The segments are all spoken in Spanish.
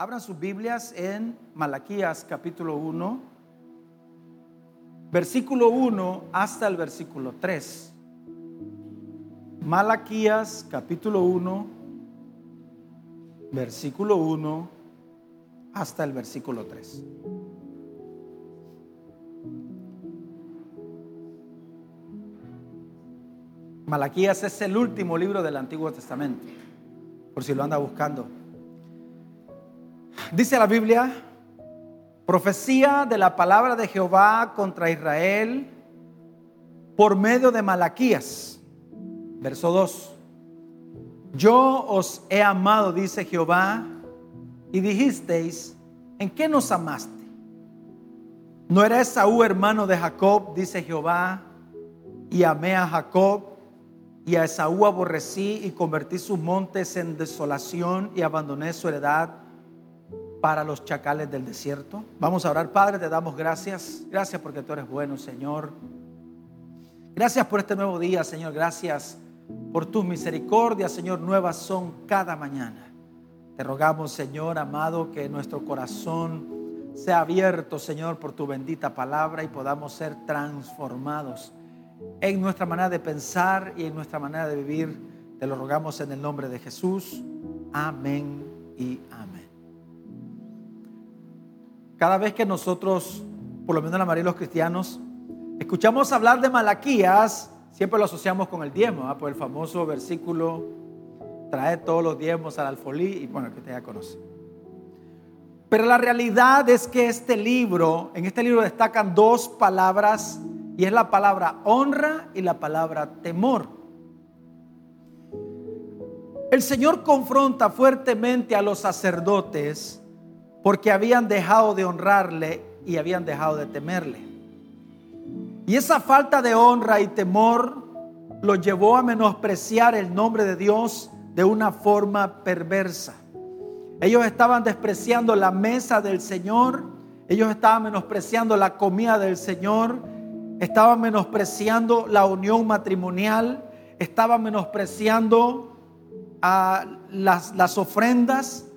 Abran sus Biblias en Malaquías capítulo 1, versículo 1 hasta el versículo 3. Malaquías capítulo 1, versículo 1 hasta el versículo 3. Malaquías es el último libro del Antiguo Testamento, por si lo anda buscando. Dice la Biblia, profecía de la palabra de Jehová contra Israel por medio de Malaquías. Verso 2. Yo os he amado, dice Jehová, y dijisteis, ¿en qué nos amaste? ¿No era Esaú hermano de Jacob, dice Jehová, y amé a Jacob, y a Esaú aborrecí y convertí sus montes en desolación y abandoné su heredad? Para los chacales del desierto. Vamos a orar, Padre, te damos gracias. Gracias porque tú eres bueno, Señor. Gracias por este nuevo día, Señor. Gracias por tus misericordias, Señor. Nuevas son cada mañana. Te rogamos, Señor amado, que nuestro corazón sea abierto, Señor, por tu bendita palabra y podamos ser transformados en nuestra manera de pensar y en nuestra manera de vivir. Te lo rogamos en el nombre de Jesús. Amén y amén. Cada vez que nosotros, por lo menos la mayoría de los cristianos, escuchamos hablar de Malaquías, siempre lo asociamos con el diezmo, por el famoso versículo, trae todos los diezmos al alfolí, y bueno, que usted ya conoce. Pero la realidad es que este libro, en este libro destacan dos palabras, y es la palabra honra y la palabra temor. El Señor confronta fuertemente a los sacerdotes porque habían dejado de honrarle y habían dejado de temerle. Y esa falta de honra y temor los llevó a menospreciar el nombre de Dios de una forma perversa. Ellos estaban despreciando la mesa del Señor, ellos estaban menospreciando la comida del Señor, estaban menospreciando la unión matrimonial, estaban menospreciando las ofrendas,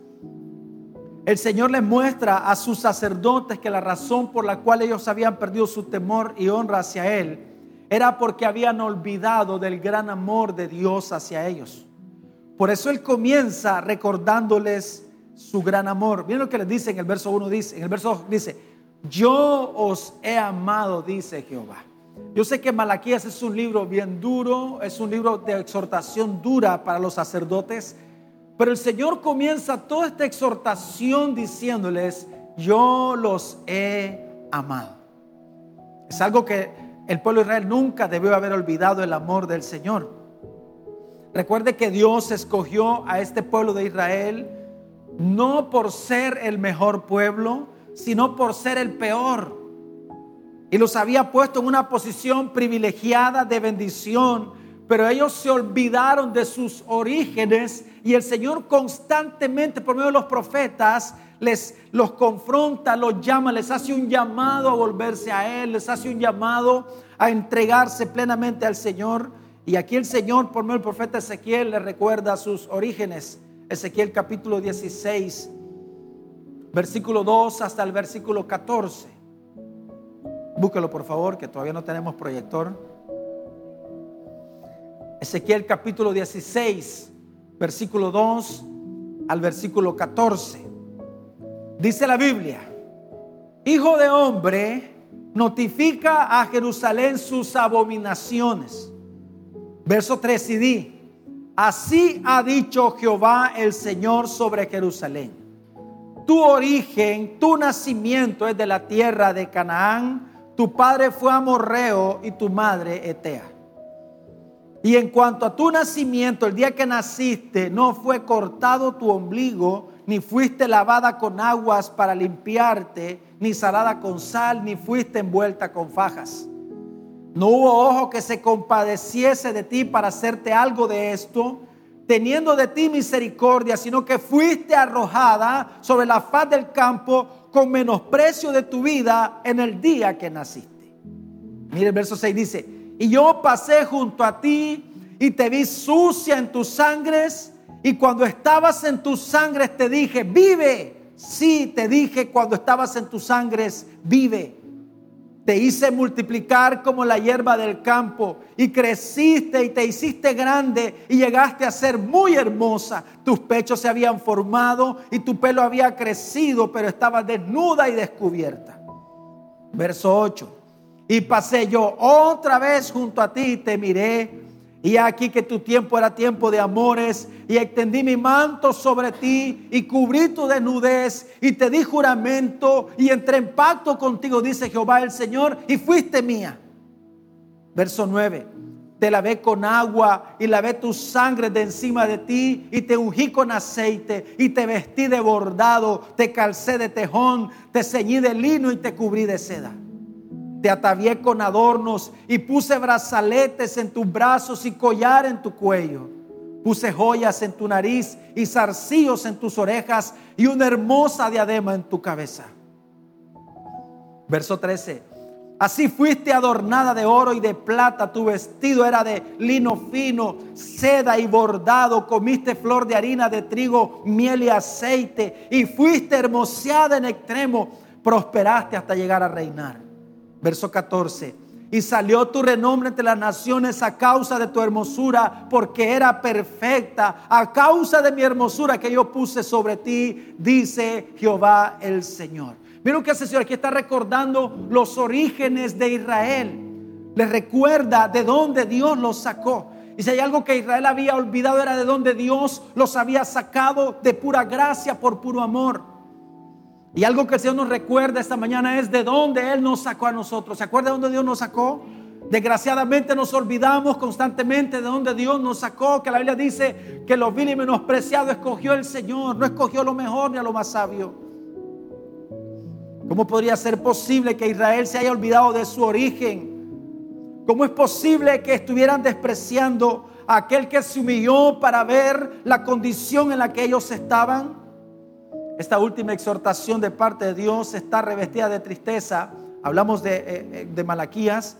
el Señor les muestra a sus sacerdotes que la razón por la cual ellos habían perdido su temor y honra hacia Él era porque habían olvidado del gran amor de Dios hacia ellos. Por eso Él comienza recordándoles su gran amor. Miren lo que les dice en el verso 1, dice, en el verso 2 dice, yo os he amado, dice Jehová. Yo sé que Malaquías es un libro bien duro, es un libro de exhortación dura para los sacerdotes, pero el Señor comienza toda esta exhortación diciéndoles, yo los he amado. Es algo que el pueblo de Israel nunca debió haber olvidado el amor del Señor. Recuerde que Dios escogió a este pueblo de Israel no por ser el mejor pueblo, sino por ser el peor. Y los había puesto en una posición privilegiada de bendición pero ellos se olvidaron de sus orígenes y el Señor constantemente por medio de los profetas les los confronta, los llama, les hace un llamado a volverse a Él, les hace un llamado a entregarse plenamente al Señor. Y aquí el Señor por medio del profeta Ezequiel le recuerda sus orígenes. Ezequiel capítulo 16, versículo 2 hasta el versículo 14. Búsquelo por favor, que todavía no tenemos proyector. Ezequiel capítulo 16, versículo 2 al versículo 14. Dice la Biblia, Hijo de hombre, notifica a Jerusalén sus abominaciones. Verso 3 y di, así ha dicho Jehová el Señor sobre Jerusalén. Tu origen, tu nacimiento es de la tierra de Canaán, tu padre fue amorreo y tu madre etea. Y en cuanto a tu nacimiento, el día que naciste, no fue cortado tu ombligo, ni fuiste lavada con aguas para limpiarte, ni salada con sal, ni fuiste envuelta con fajas. No hubo ojo que se compadeciese de ti para hacerte algo de esto, teniendo de ti misericordia, sino que fuiste arrojada sobre la faz del campo con menosprecio de tu vida en el día que naciste. Mire el verso 6 dice, y yo pasé junto a ti y te vi sucia en tus sangres. Y cuando estabas en tus sangres te dije, vive. Sí, te dije cuando estabas en tus sangres, vive. Te hice multiplicar como la hierba del campo y creciste y te hiciste grande y llegaste a ser muy hermosa. Tus pechos se habían formado y tu pelo había crecido, pero estaba desnuda y descubierta. Verso 8. Y pasé yo otra vez junto a ti y te miré y aquí que tu tiempo era tiempo de amores y extendí mi manto sobre ti y cubrí tu desnudez y te di juramento y entré en pacto contigo, dice Jehová el Señor, y fuiste mía. Verso 9. Te lavé con agua y lavé tu sangre de encima de ti y te ungí con aceite y te vestí de bordado, te calcé de tejón, te ceñí de lino y te cubrí de seda te atavié con adornos y puse brazaletes en tus brazos y collar en tu cuello. Puse joyas en tu nariz y zarcillos en tus orejas y una hermosa diadema en tu cabeza. Verso 13. Así fuiste adornada de oro y de plata, tu vestido era de lino fino, seda y bordado, comiste flor de harina de trigo, miel y aceite, y fuiste hermoseada en extremo, prosperaste hasta llegar a reinar. Verso 14. Y salió tu renombre entre las naciones a causa de tu hermosura, porque era perfecta, a causa de mi hermosura que yo puse sobre ti, dice Jehová el Señor. Miren que hace Señor, aquí está recordando los orígenes de Israel. Les recuerda de dónde Dios los sacó. Y si hay algo que Israel había olvidado era de dónde Dios los había sacado de pura gracia por puro amor. Y algo que el Señor nos recuerda esta mañana es de dónde Él nos sacó a nosotros. ¿Se acuerda de dónde Dios nos sacó? Desgraciadamente nos olvidamos constantemente de dónde Dios nos sacó, que la Biblia dice que lo vil y menospreciado escogió el Señor, no escogió lo mejor ni a lo más sabio. ¿Cómo podría ser posible que Israel se haya olvidado de su origen? ¿Cómo es posible que estuvieran despreciando a aquel que se humilló para ver la condición en la que ellos estaban? Esta última exhortación de parte de Dios está revestida de tristeza. Hablamos de, eh, eh, de Malaquías.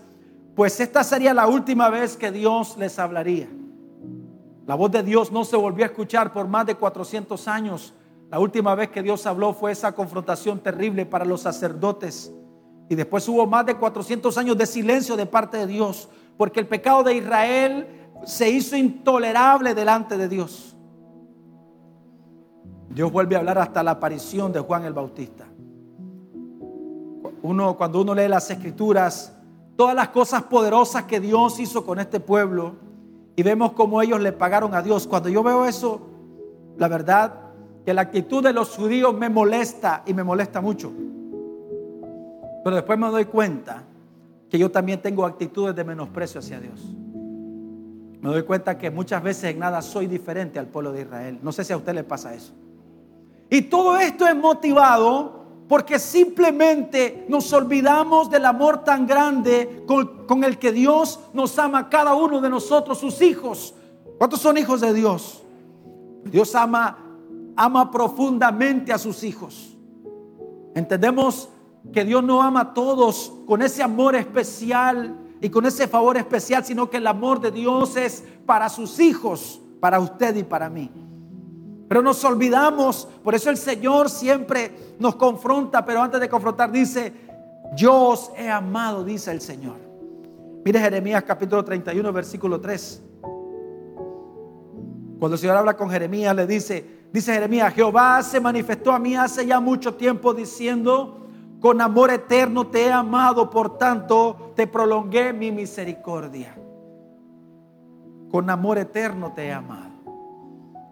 Pues esta sería la última vez que Dios les hablaría. La voz de Dios no se volvió a escuchar por más de 400 años. La última vez que Dios habló fue esa confrontación terrible para los sacerdotes. Y después hubo más de 400 años de silencio de parte de Dios, porque el pecado de Israel se hizo intolerable delante de Dios. Dios vuelve a hablar hasta la aparición de Juan el Bautista. Uno, cuando uno lee las escrituras, todas las cosas poderosas que Dios hizo con este pueblo y vemos cómo ellos le pagaron a Dios. Cuando yo veo eso, la verdad que la actitud de los judíos me molesta y me molesta mucho. Pero después me doy cuenta que yo también tengo actitudes de menosprecio hacia Dios. Me doy cuenta que muchas veces en nada soy diferente al pueblo de Israel. No sé si a usted le pasa eso. Y todo esto es motivado porque simplemente nos olvidamos del amor tan grande con, el que Dios nos ama a cada uno de nosotros, sus hijos. ¿Cuántos son hijos de Dios? Dios ama, ama profundamente a sus hijos. Entendemos que Dios no ama a todos con ese amor especial y con ese favor especial, sino que el amor de Dios es para sus hijos, para usted y para mí. Pero nos olvidamos, por eso el Señor siempre nos confronta, pero antes de confrontar dice, yo os he amado, dice el Señor. Mire Jeremías capítulo 31, versículo 3. Cuando el Señor habla con Jeremías, le dice, dice Jeremías, Jehová se manifestó a mí hace ya mucho tiempo diciendo, con amor eterno te he amado, por tanto te prolongué mi misericordia. Con amor eterno te he amado.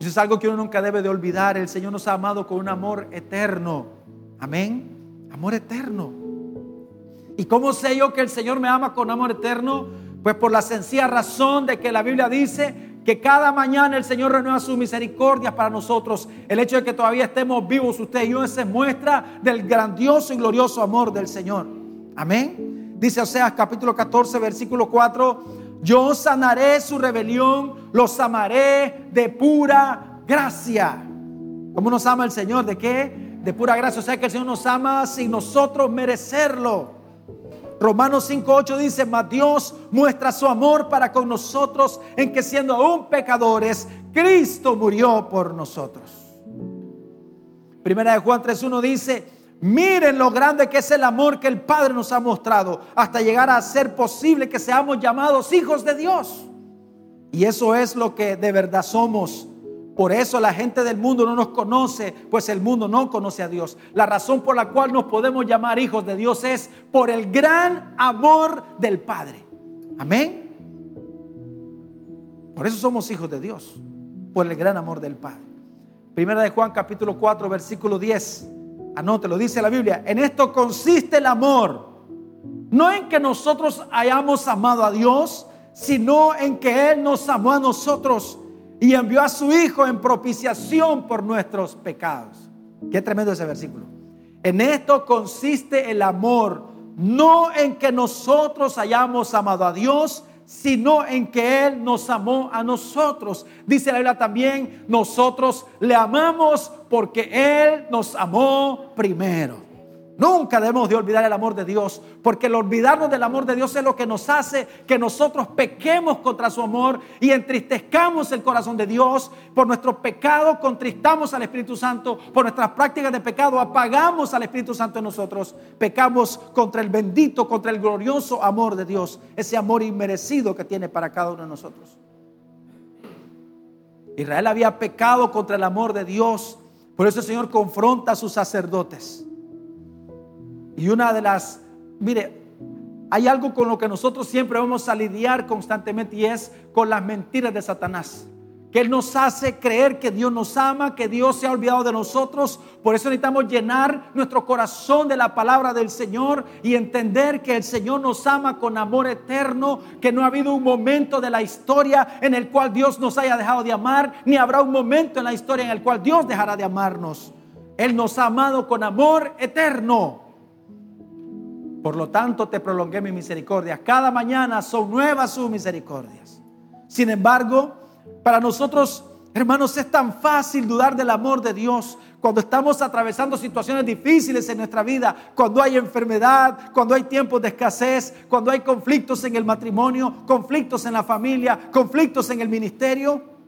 Eso es algo que uno nunca debe de olvidar. El Señor nos ha amado con un amor eterno. Amén. Amor eterno. ¿Y cómo sé yo que el Señor me ama con amor eterno? Pues por la sencilla razón de que la Biblia dice que cada mañana el Señor renueva sus misericordias para nosotros. El hecho de que todavía estemos vivos, usted y yo, se muestra del grandioso y glorioso amor del Señor. Amén. Dice Oseas capítulo 14, versículo 4 yo sanaré su rebelión, los amaré de pura gracia. ¿Cómo nos ama el Señor? ¿De qué? De pura gracia. O sea que el Señor nos ama sin nosotros merecerlo. Romanos 5.8 dice, mas Dios muestra su amor para con nosotros en que siendo aún pecadores, Cristo murió por nosotros. Primera de Juan 3.1 dice, miren lo grande que es el amor que el Padre nos ha mostrado hasta llegar a ser posible que seamos llamados hijos de Dios. Y eso es lo que de verdad somos. Por eso la gente del mundo no nos conoce, pues el mundo no conoce a Dios. La razón por la cual nos podemos llamar hijos de Dios es por el gran amor del Padre. Amén. Por eso somos hijos de Dios, por el gran amor del Padre. Primera de Juan capítulo 4 versículo 10. Anótelo, dice la Biblia. En esto consiste el amor. No en que nosotros hayamos amado a Dios, sino en que Él nos amó a nosotros y envió a su Hijo en propiciación por nuestros pecados. Qué tremendo ese versículo. En esto consiste el amor, no en que nosotros hayamos amado a Dios, sino en que Él nos amó a nosotros. Dice la Biblia también, nosotros le amamos porque Él nos amó primero. Nunca debemos de olvidar el amor de Dios, porque el olvidarnos del amor de Dios es lo que nos hace que nosotros pequemos contra su amor y entristezcamos el corazón de Dios. Por nuestro pecado contristamos al Espíritu Santo, por nuestras prácticas de pecado apagamos al Espíritu Santo en nosotros, pecamos contra el bendito, contra el glorioso amor de Dios, ese amor inmerecido que tiene para cada uno de nosotros. Israel había pecado contra el amor de Dios, por eso el Señor confronta a sus sacerdotes. Y una de las, mire, hay algo con lo que nosotros siempre vamos a lidiar constantemente y es con las mentiras de Satanás. Que Él nos hace creer que Dios nos ama, que Dios se ha olvidado de nosotros. Por eso necesitamos llenar nuestro corazón de la palabra del Señor y entender que el Señor nos ama con amor eterno, que no ha habido un momento de la historia en el cual Dios nos haya dejado de amar, ni habrá un momento en la historia en el cual Dios dejará de amarnos. Él nos ha amado con amor eterno. Por lo tanto, te prolongué mi misericordia. Cada mañana son nuevas sus misericordias. Sin embargo, para nosotros, hermanos, es tan fácil dudar del amor de Dios cuando estamos atravesando situaciones difíciles en nuestra vida, cuando hay enfermedad, cuando hay tiempos de escasez, cuando hay conflictos en el matrimonio, conflictos en la familia, conflictos en el ministerio.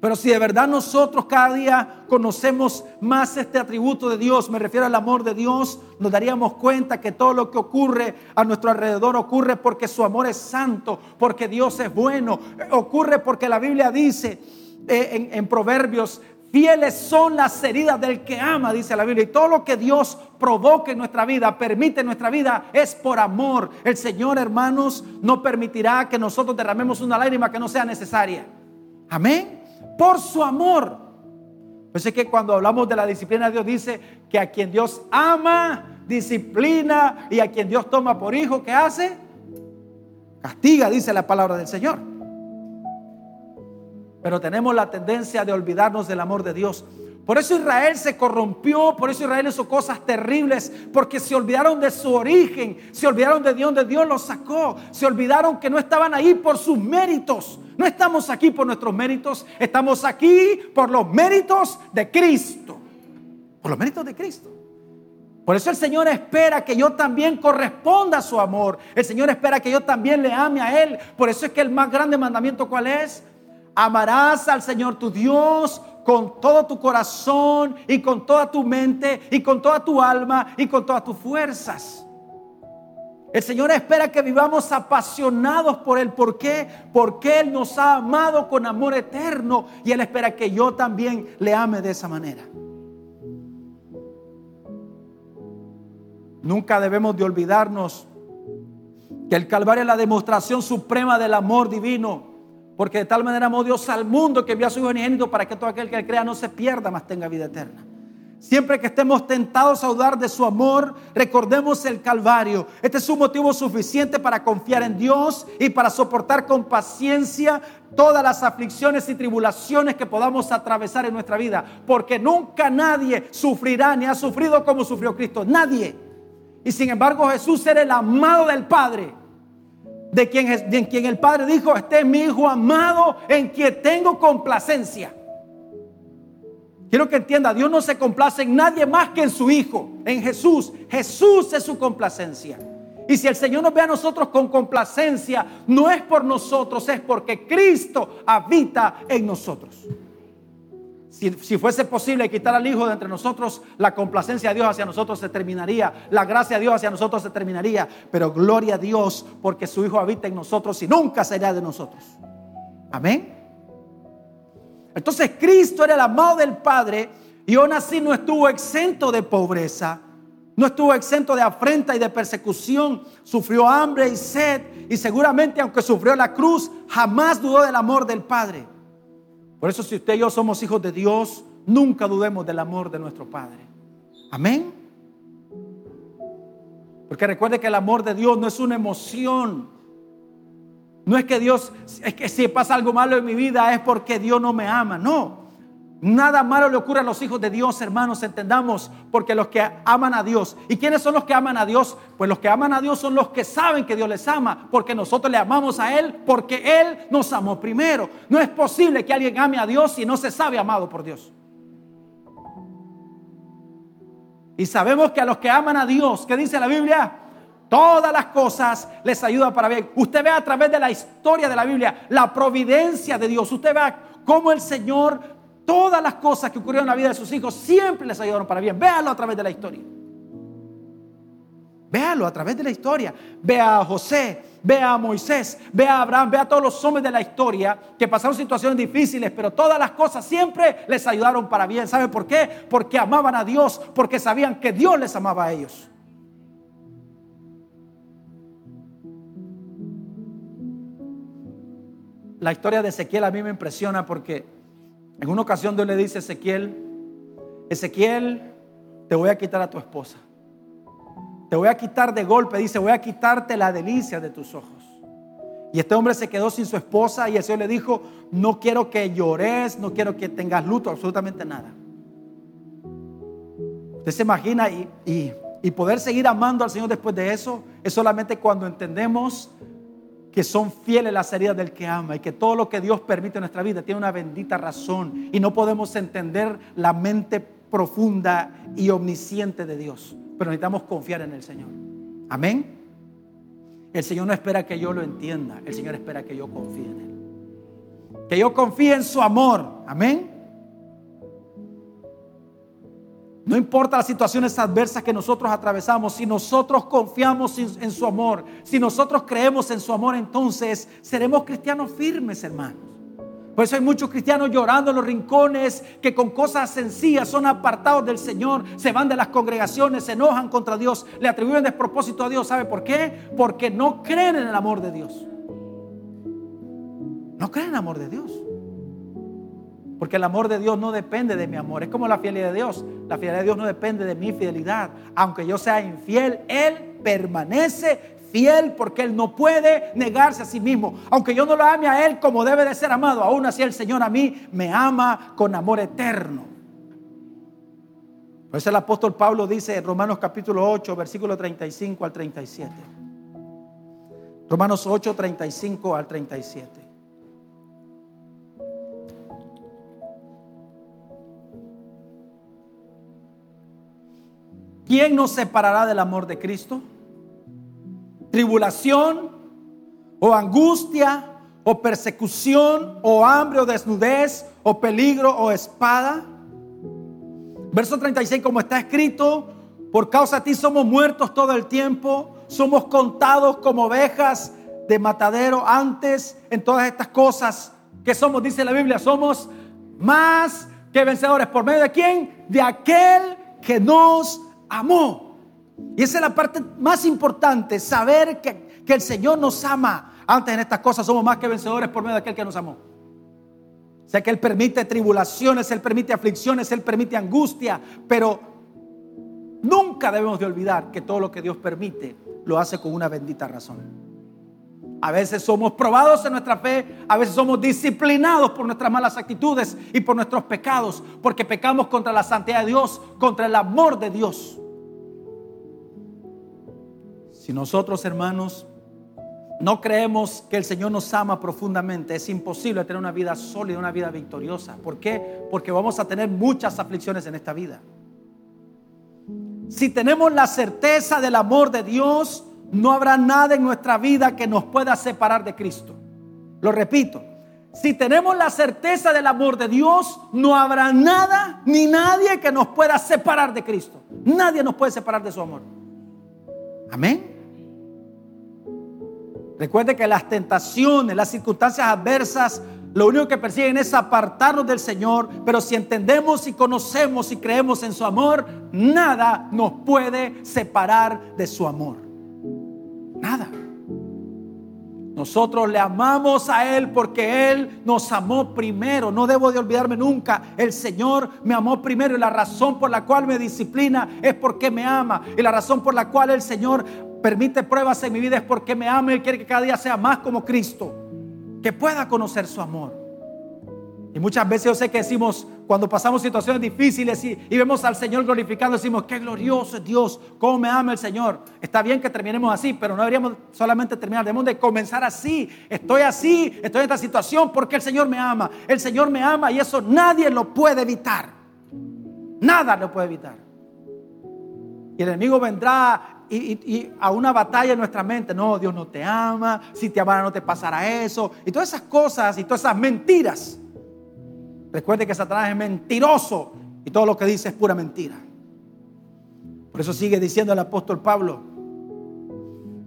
Pero si de verdad nosotros cada día conocemos más este atributo de Dios, me refiero al amor de Dios, nos daríamos cuenta que todo lo que ocurre a nuestro alrededor ocurre porque su amor es santo, porque Dios es bueno, ocurre porque la Biblia dice eh, en, Proverbios, fieles son las heridas del que ama, dice la Biblia. Y todo lo que Dios provoque en nuestra vida, permite en nuestra vida, es por amor. El Señor, hermanos, no permitirá que nosotros derramemos una lágrima que no sea necesaria. Amén por su amor. Pues es que cuando hablamos de la disciplina, Dios dice que a quien Dios ama, disciplina y a quien Dios toma por hijo, ¿qué hace? Castiga, dice la palabra del Señor. Pero tenemos la tendencia de olvidarnos del amor de Dios. Por eso Israel se corrompió, por eso Israel hizo cosas terribles, porque se olvidaron de su origen, se olvidaron de Dios, donde Dios los sacó, se olvidaron que no estaban ahí por sus méritos. No estamos aquí por nuestros méritos, estamos aquí por los méritos de Cristo. Por los méritos de Cristo. Por eso el Señor espera que yo también corresponda a su amor. El Señor espera que yo también le ame a Él. Por eso es que el más grande mandamiento, ¿cuál es? Amarás al Señor tu Dios con todo tu corazón y con toda tu mente y con toda tu alma y con todas tus fuerzas. El Señor espera que vivamos apasionados por Él. ¿Por qué? Porque Él nos ha amado con amor eterno y Él espera que yo también le ame de esa manera. Nunca debemos de olvidarnos que el Calvario es la demostración suprema del amor divino porque de tal manera amó Dios al mundo que envió a su Hijo unigénito para que todo aquel que crea no se pierda, mas tenga vida eterna. Siempre que estemos tentados a dudar de su amor, recordemos el Calvario. Este es un motivo suficiente para confiar en Dios y para soportar con paciencia todas las aflicciones y tribulaciones que podamos atravesar en nuestra vida. Porque nunca nadie sufrirá ni ha sufrido como sufrió Cristo. Nadie. Y sin embargo Jesús era el amado del Padre de quien, quien el Padre dijo, este es mi Hijo amado en quien tengo complacencia. Quiero que entienda, Dios no se complace en nadie más que en su Hijo, en Jesús. Jesús es su complacencia. Y si el Señor nos ve a nosotros con complacencia, no es por nosotros, es porque Cristo habita en nosotros. Si, fuese posible quitar al Hijo de entre nosotros, la complacencia de Dios hacia nosotros se terminaría, la gracia de Dios hacia nosotros se terminaría, pero gloria a Dios porque su Hijo habita en nosotros y nunca será de nosotros. Amén. Entonces Cristo era el amado del Padre y aún así no estuvo exento de pobreza, no estuvo exento de afrenta y de persecución, sufrió hambre y sed y seguramente aunque sufrió la cruz, jamás dudó del amor del Padre. Por eso si usted y yo somos hijos de Dios, nunca dudemos del amor de nuestro Padre. Amén. Porque recuerde que el amor de Dios no es una emoción. No es que Dios, es que si pasa algo malo en mi vida es porque Dios no me ama. No. Nada malo le ocurre a los hijos de Dios, hermanos, entendamos, porque los que aman a Dios. ¿Y quiénes son los que aman a Dios? Pues los que aman a Dios son los que saben que Dios les ama, porque nosotros le amamos a Él, porque Él nos amó primero. No es posible que alguien ame a Dios si no se sabe amado por Dios. Y sabemos que a los que aman a Dios, ¿qué dice la Biblia? Todas las cosas les ayudan para bien. Usted ve a través de la historia de la Biblia la providencia de Dios. Usted ve cómo el Señor Todas las cosas que ocurrieron en la vida de sus hijos siempre les ayudaron para bien. Véalo a través de la historia. Véalo a través de la historia. Ve a José, ve a Moisés, ve a Abraham, ve a todos los hombres de la historia que pasaron situaciones difíciles, pero todas las cosas siempre les ayudaron para bien. ¿Sabe por qué? Porque amaban a Dios, porque sabían que Dios les amaba a ellos. La historia de Ezequiel a mí me impresiona porque en una ocasión Dios le dice a Ezequiel, Ezequiel, te voy a quitar a tu esposa. Te voy a quitar de golpe, dice, voy a quitarte la delicia de tus ojos. Y este hombre se quedó sin su esposa y el Señor le dijo, no quiero que llores, no quiero que tengas luto, absolutamente nada. Usted se imagina y, y poder seguir amando al Señor después de eso es solamente cuando entendemos que son fieles las heridas del que ama y que todo lo que Dios permite en nuestra vida tiene una bendita razón y no podemos entender la mente profunda y omnisciente de Dios, pero necesitamos confiar en el Señor. Amén. El Señor no espera que yo lo entienda, el Señor espera que yo confíe en Él. Que yo confíe en su amor. Amén. No importa las situaciones adversas que nosotros atravesamos, si nosotros confiamos en, su amor, si nosotros creemos en su amor, entonces seremos cristianos firmes, hermanos. Por eso hay muchos cristianos llorando en los rincones que con cosas sencillas son apartados del Señor, se van de las congregaciones, se enojan contra Dios, le atribuyen despropósito a Dios. ¿Sabe por qué? Porque no creen en el amor de Dios. No creen en el amor de Dios. Porque el amor de Dios no depende de mi amor. Es como la fidelidad de Dios. La fidelidad de Dios no depende de mi fidelidad. Aunque yo sea infiel, Él permanece fiel porque Él no puede negarse a sí mismo. Aunque yo no lo ame a Él como debe de ser amado, aún así el Señor a mí me ama con amor eterno. Por eso el apóstol Pablo dice en Romanos capítulo 8, versículo 35 al 37. Romanos 8, 35 al 37. ¿Quién nos separará del amor de Cristo? ¿Tribulación o angustia o persecución o hambre o desnudez o peligro o espada? Verso 36, como está escrito, por causa de ti somos muertos todo el tiempo, somos contados como ovejas de matadero antes en todas estas cosas que somos, dice la Biblia, somos más que vencedores. ¿Por medio de quién? De aquel que nos amó. Y esa es la parte más importante, saber que, que el Señor nos ama. Antes en estas cosas somos más que vencedores por medio de aquel que nos amó. Sea que Él permite tribulaciones, Él permite aflicciones, Él permite angustia, pero nunca debemos de olvidar que todo lo que Dios permite lo hace con una bendita razón. A veces somos probados en nuestra fe, a veces somos disciplinados por nuestras malas actitudes y por nuestros pecados, porque pecamos contra la santidad de Dios, contra el amor de Dios. Si nosotros, hermanos, no creemos que el Señor nos ama profundamente, es imposible tener una vida sólida, una vida victoriosa. ¿Por qué? Porque vamos a tener muchas aflicciones en esta vida. Si tenemos la certeza del amor de Dios, no habrá nada en nuestra vida que nos pueda separar de Cristo. Lo repito, si tenemos la certeza del amor de Dios, no habrá nada ni nadie que nos pueda separar de Cristo. Nadie nos puede separar de su amor. Amén. Recuerde que las tentaciones, las circunstancias adversas, lo único que persiguen es apartarnos del Señor, pero si entendemos y conocemos y creemos en su amor, nada nos puede separar de su amor. Nada. Nosotros le amamos a Él porque Él nos amó primero. No debo de olvidarme nunca. El Señor me amó primero y la razón por la cual me disciplina es porque me ama. Y la razón por la cual el Señor permite pruebas en mi vida es porque me ama y quiere que cada día sea más como Cristo. Que pueda conocer su amor. Y muchas veces yo sé que decimos, cuando pasamos situaciones difíciles y, vemos al Señor glorificando, decimos, qué glorioso es Dios, cómo me ama el Señor. Está bien que terminemos así, pero no deberíamos solamente terminar, debemos de comenzar así. Estoy así, estoy en esta situación porque el Señor me ama. El Señor me ama y eso nadie lo puede evitar. Nada lo puede evitar. Y el enemigo vendrá y, a una batalla en nuestra mente. No, Dios no te ama. Si te amara no te pasará eso. Y todas esas cosas y todas esas mentiras Recuerde que Satanás es mentiroso y todo lo que dice es pura mentira. Por eso sigue diciendo el apóstol Pablo,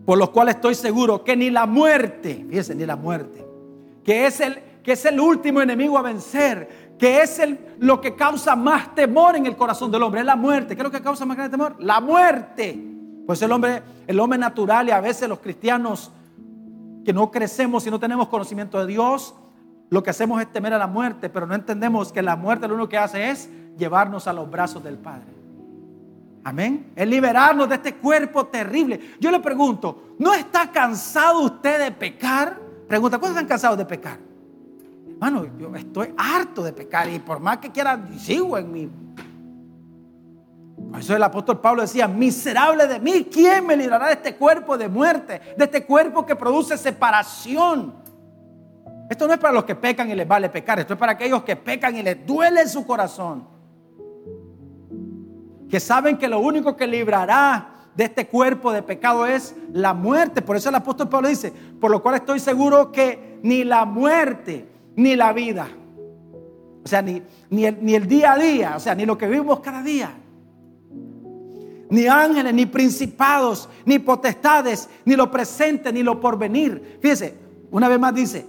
por lo cual estoy seguro que ni la muerte, fíjese, ni la muerte, que es el, que es el último enemigo a vencer, que es el, lo que causa más temor en el corazón del hombre, es la muerte. ¿Qué es lo que causa más grande temor? La muerte. Pues el hombre, el hombre natural y a veces los cristianos que no crecemos y no tenemos conocimiento de Dios, lo que hacemos es temer a la muerte, pero no entendemos que la muerte lo único que hace es llevarnos a los brazos del Padre. Amén. Es liberarnos de este cuerpo terrible. Yo le pregunto, ¿no está cansado usted de pecar? Pregunta, ¿cuántos están cansados de pecar? Hermano, yo estoy harto de pecar y por más que quiera, sigo en mi... Por eso el apóstol Pablo decía, miserable de mí, ¿quién me librará de este cuerpo de muerte? De este cuerpo que produce separación. Esto no es para los que pecan y les vale pecar, esto es para aquellos que pecan y les duele su corazón. Que saben que lo único que librará de este cuerpo de pecado es la muerte. Por eso el apóstol Pablo dice, por lo cual estoy seguro que ni la muerte ni la vida, o sea, ni, ni, el, ni el día a día, o sea, ni lo que vivimos cada día, ni ángeles, ni principados, ni potestades, ni lo presente, ni lo porvenir. Fíjese, una vez más dice,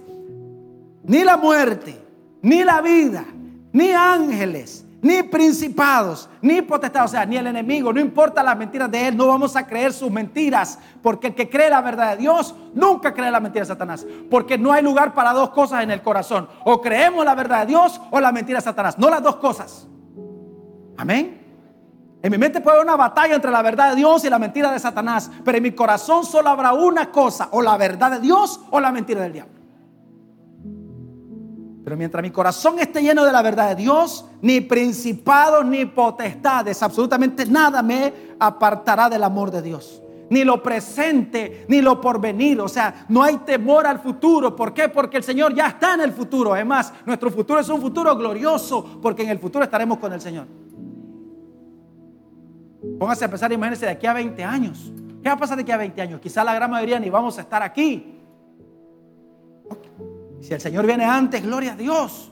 ni la muerte, ni la vida, ni ángeles, ni principados, ni potestad, o sea, ni el enemigo, no importa las mentiras de él, no vamos a creer sus mentiras, porque el que cree la verdad de Dios nunca cree la mentira de Satanás, porque no hay lugar para dos cosas en el corazón, o creemos la verdad de Dios o la mentira de Satanás, no las dos cosas. Amén. En mi mente puede haber una batalla entre la verdad de Dios y la mentira de Satanás, pero en mi corazón solo habrá una cosa, o la verdad de Dios o la mentira del diablo. Pero mientras mi corazón esté lleno de la verdad de Dios, ni principados ni potestades, absolutamente nada me apartará del amor de Dios. Ni lo presente, ni lo porvenir. O sea, no hay temor al futuro. ¿Por qué? Porque el Señor ya está en el futuro. Además, nuestro futuro es un futuro glorioso, porque en el futuro estaremos con el Señor. Póngase a pensar, imagínense, de aquí a 20 años. ¿Qué va a pasar de aquí a 20 años? Quizá la gran mayoría ni vamos a estar aquí. Si el Señor viene antes, gloria a Dios.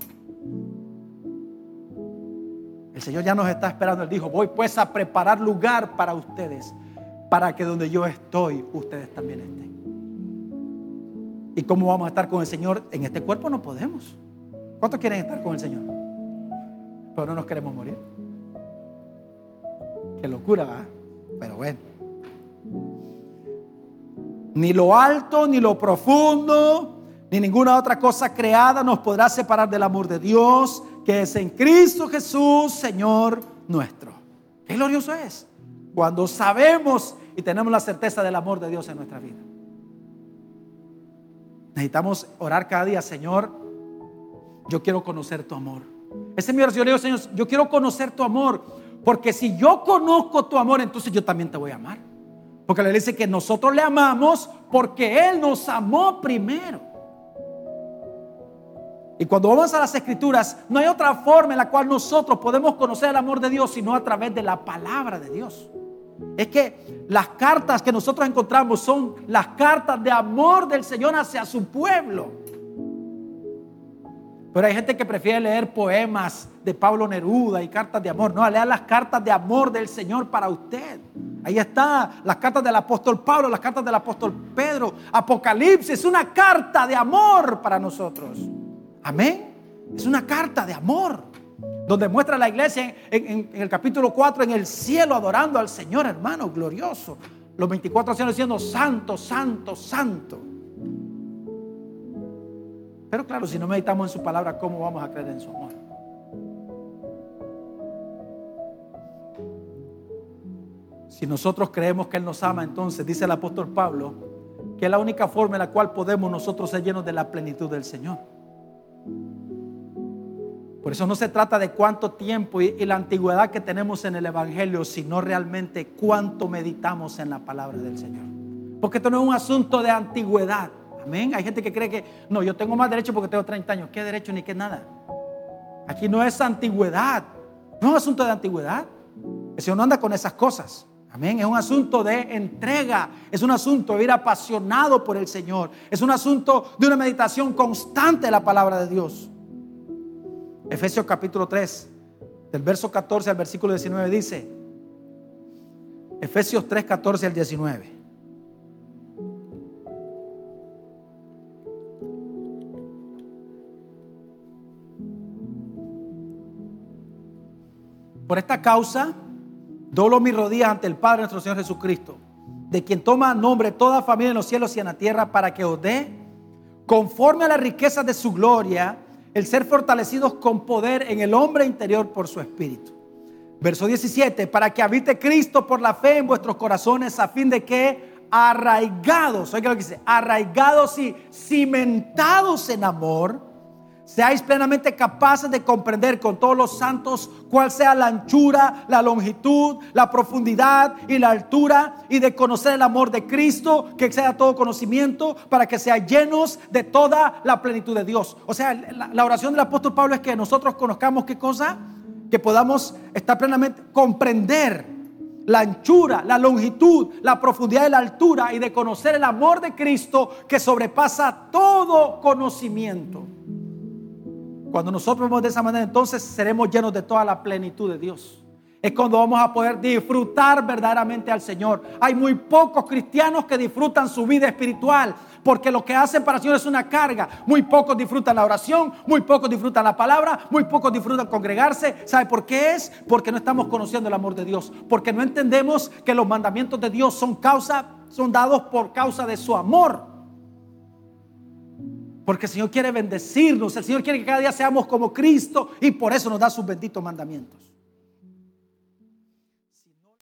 El Señor ya nos está esperando. Él dijo, voy pues a preparar lugar para ustedes, para que donde yo estoy, ustedes también estén. ¿Y cómo vamos a estar con el Señor? En este cuerpo no podemos. ¿Cuántos quieren estar con el Señor? Pero no nos queremos morir. Qué locura, ¿verdad? Pero bueno. Ni lo alto, ni lo profundo, ni ninguna otra cosa creada nos podrá separar del amor de Dios que es en Cristo Jesús, Señor nuestro. Qué glorioso es cuando sabemos y tenemos la certeza del amor de Dios en nuestra vida. Necesitamos orar cada día, Señor, yo quiero conocer tu amor. Ese es mi oración, Señor, yo quiero conocer tu amor, porque si yo conozco tu amor, entonces yo también te voy a amar. Porque le dice que nosotros le amamos porque Él nos amó primero. Y cuando vamos a las escrituras, no hay otra forma en la cual nosotros podemos conocer el amor de Dios sino a través de la palabra de Dios. Es que las cartas que nosotros encontramos son las cartas de amor del Señor hacia su pueblo. Pero hay gente que prefiere leer poemas de Pablo Neruda y cartas de amor. No, lea las cartas de amor del Señor para usted. Ahí está, las cartas del apóstol Pablo, las cartas del apóstol Pedro, Apocalipsis, una carta de amor para nosotros. Amén. Es una carta de amor. Donde muestra la iglesia en, el capítulo 4 en el cielo adorando al Señor, hermano, glorioso. Los 24 años diciendo, santo, santo, santo. Pero claro, si no meditamos en su palabra, ¿cómo vamos a creer en su amor? Si nosotros creemos que Él nos ama, entonces dice el apóstol Pablo que es la única forma en la cual podemos nosotros ser llenos de la plenitud del Señor. Por eso no se trata de cuánto tiempo y, la antigüedad que tenemos en el Evangelio, sino realmente cuánto meditamos en la palabra del Señor. Porque esto no es un asunto de antigüedad. Amén. Hay gente que cree que no, yo tengo más derecho porque tengo 30 años. ¿Qué derecho ni qué nada? Aquí no es antigüedad. No es un asunto de antigüedad. El Señor no anda con esas cosas. Amén. Es un asunto de entrega. Es un asunto de ir apasionado por el Señor. Es un asunto de una meditación constante de la palabra de Dios. Efesios capítulo 3, del verso 14 al versículo 19 dice, Efesios 3, 14 al 19. Por esta causa, doblo mis rodillas ante el Padre nuestro Señor Jesucristo, de quien toma nombre toda familia en los cielos y en la tierra, para que os dé, conforme a la riqueza de su gloria, el ser fortalecidos con poder en el hombre interior por su espíritu. Verso 17, para que habite Cristo por la fe en vuestros corazones a fin de que arraigados, oiga lo que dice, arraigados y cimentados en amor, seáis plenamente capaces de comprender con todos los santos cuál sea la anchura, la longitud, la profundidad y la altura y de conocer el amor de Cristo que exceda todo conocimiento para que sean llenos de toda la plenitud de Dios. O sea, la, la oración del apóstol Pablo es que nosotros conozcamos qué cosa, que podamos estar plenamente comprender la anchura, la longitud, la profundidad y la altura y de conocer el amor de Cristo que sobrepasa todo conocimiento. Cuando nosotros vemos de esa manera, entonces seremos llenos de toda la plenitud de Dios. Es cuando vamos a poder disfrutar verdaderamente al Señor. Hay muy pocos cristianos que disfrutan su vida espiritual, porque lo que hacen para el Señor es una carga. Muy pocos disfrutan la oración, muy pocos disfrutan la palabra, muy pocos disfrutan congregarse. ¿Sabe por qué es? Porque no estamos conociendo el amor de Dios, porque no entendemos que los mandamientos de Dios son causa, son dados por causa de su amor. Porque el Señor quiere bendecirnos, el Señor quiere que cada día seamos como Cristo y por eso nos da sus benditos mandamientos.